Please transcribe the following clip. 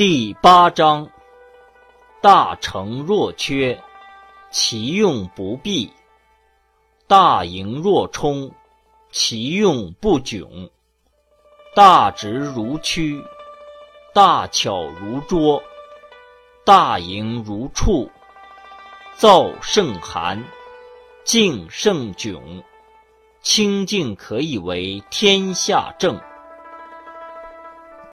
第八章：大成若缺，其用不弊；大盈若冲，其用不窘。大直如曲，大巧如拙，大盈如触。燥胜寒，静胜窘。清静可以为天下正。